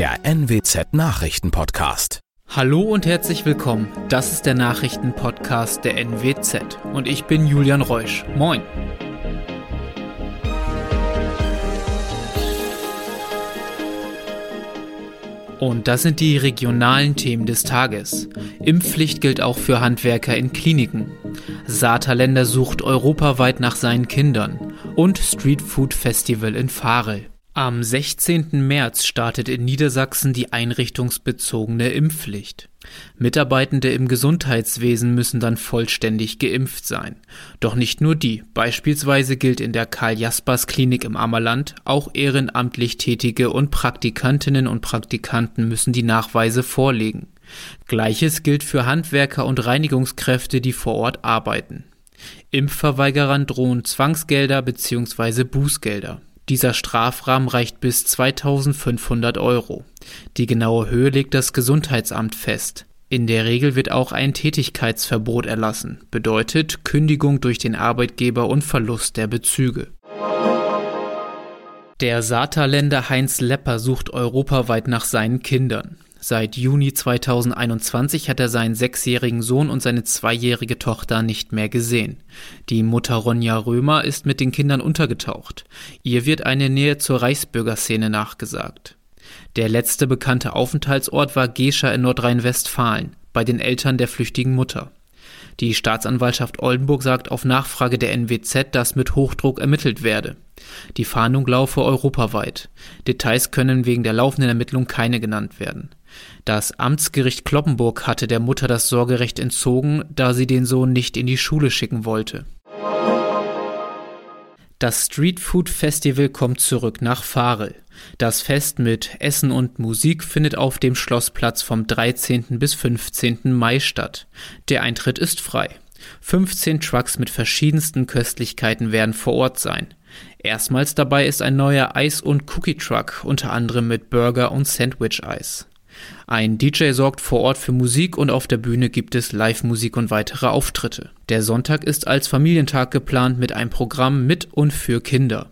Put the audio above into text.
der NWZ Nachrichtenpodcast. Hallo und herzlich willkommen. Das ist der Nachrichtenpodcast der NWZ und ich bin Julian Reusch. Moin. Und das sind die regionalen Themen des Tages. Impfpflicht gilt auch für Handwerker in Kliniken. Saterländer sucht europaweit nach seinen Kindern. Und Street Food Festival in Farel. Am 16. März startet in Niedersachsen die einrichtungsbezogene Impfpflicht. Mitarbeitende im Gesundheitswesen müssen dann vollständig geimpft sein. Doch nicht nur die. Beispielsweise gilt in der Karl-Jaspers-Klinik im Ammerland, auch ehrenamtlich Tätige und Praktikantinnen und Praktikanten müssen die Nachweise vorlegen. Gleiches gilt für Handwerker und Reinigungskräfte, die vor Ort arbeiten. Impfverweigerern drohen Zwangsgelder bzw. Bußgelder. Dieser Strafrahmen reicht bis 2500 Euro. Die genaue Höhe legt das Gesundheitsamt fest. In der Regel wird auch ein Tätigkeitsverbot erlassen, bedeutet Kündigung durch den Arbeitgeber und Verlust der Bezüge. Der Saarländer Heinz Lepper sucht europaweit nach seinen Kindern. Seit Juni 2021 hat er seinen sechsjährigen Sohn und seine zweijährige Tochter nicht mehr gesehen. Die Mutter Ronja Römer ist mit den Kindern untergetaucht. Ihr wird eine Nähe zur Reichsbürgerszene nachgesagt. Der letzte bekannte Aufenthaltsort war Gescher in Nordrhein-Westfalen, bei den Eltern der flüchtigen Mutter. Die Staatsanwaltschaft Oldenburg sagt auf Nachfrage der NWZ, dass mit Hochdruck ermittelt werde. Die Fahndung laufe europaweit. Details können wegen der laufenden Ermittlung keine genannt werden. Das Amtsgericht Kloppenburg hatte der Mutter das Sorgerecht entzogen, da sie den Sohn nicht in die Schule schicken wollte. Das Street Food Festival kommt zurück nach Farel. Das Fest mit Essen und Musik findet auf dem Schlossplatz vom 13. bis 15. Mai statt. Der Eintritt ist frei. 15 Trucks mit verschiedensten Köstlichkeiten werden vor Ort sein. Erstmals dabei ist ein neuer Eis- und Cookie-Truck, unter anderem mit Burger- und Sandwich-Eis. Ein DJ sorgt vor Ort für Musik und auf der Bühne gibt es Live-Musik und weitere Auftritte. Der Sonntag ist als Familientag geplant mit einem Programm mit und für Kinder.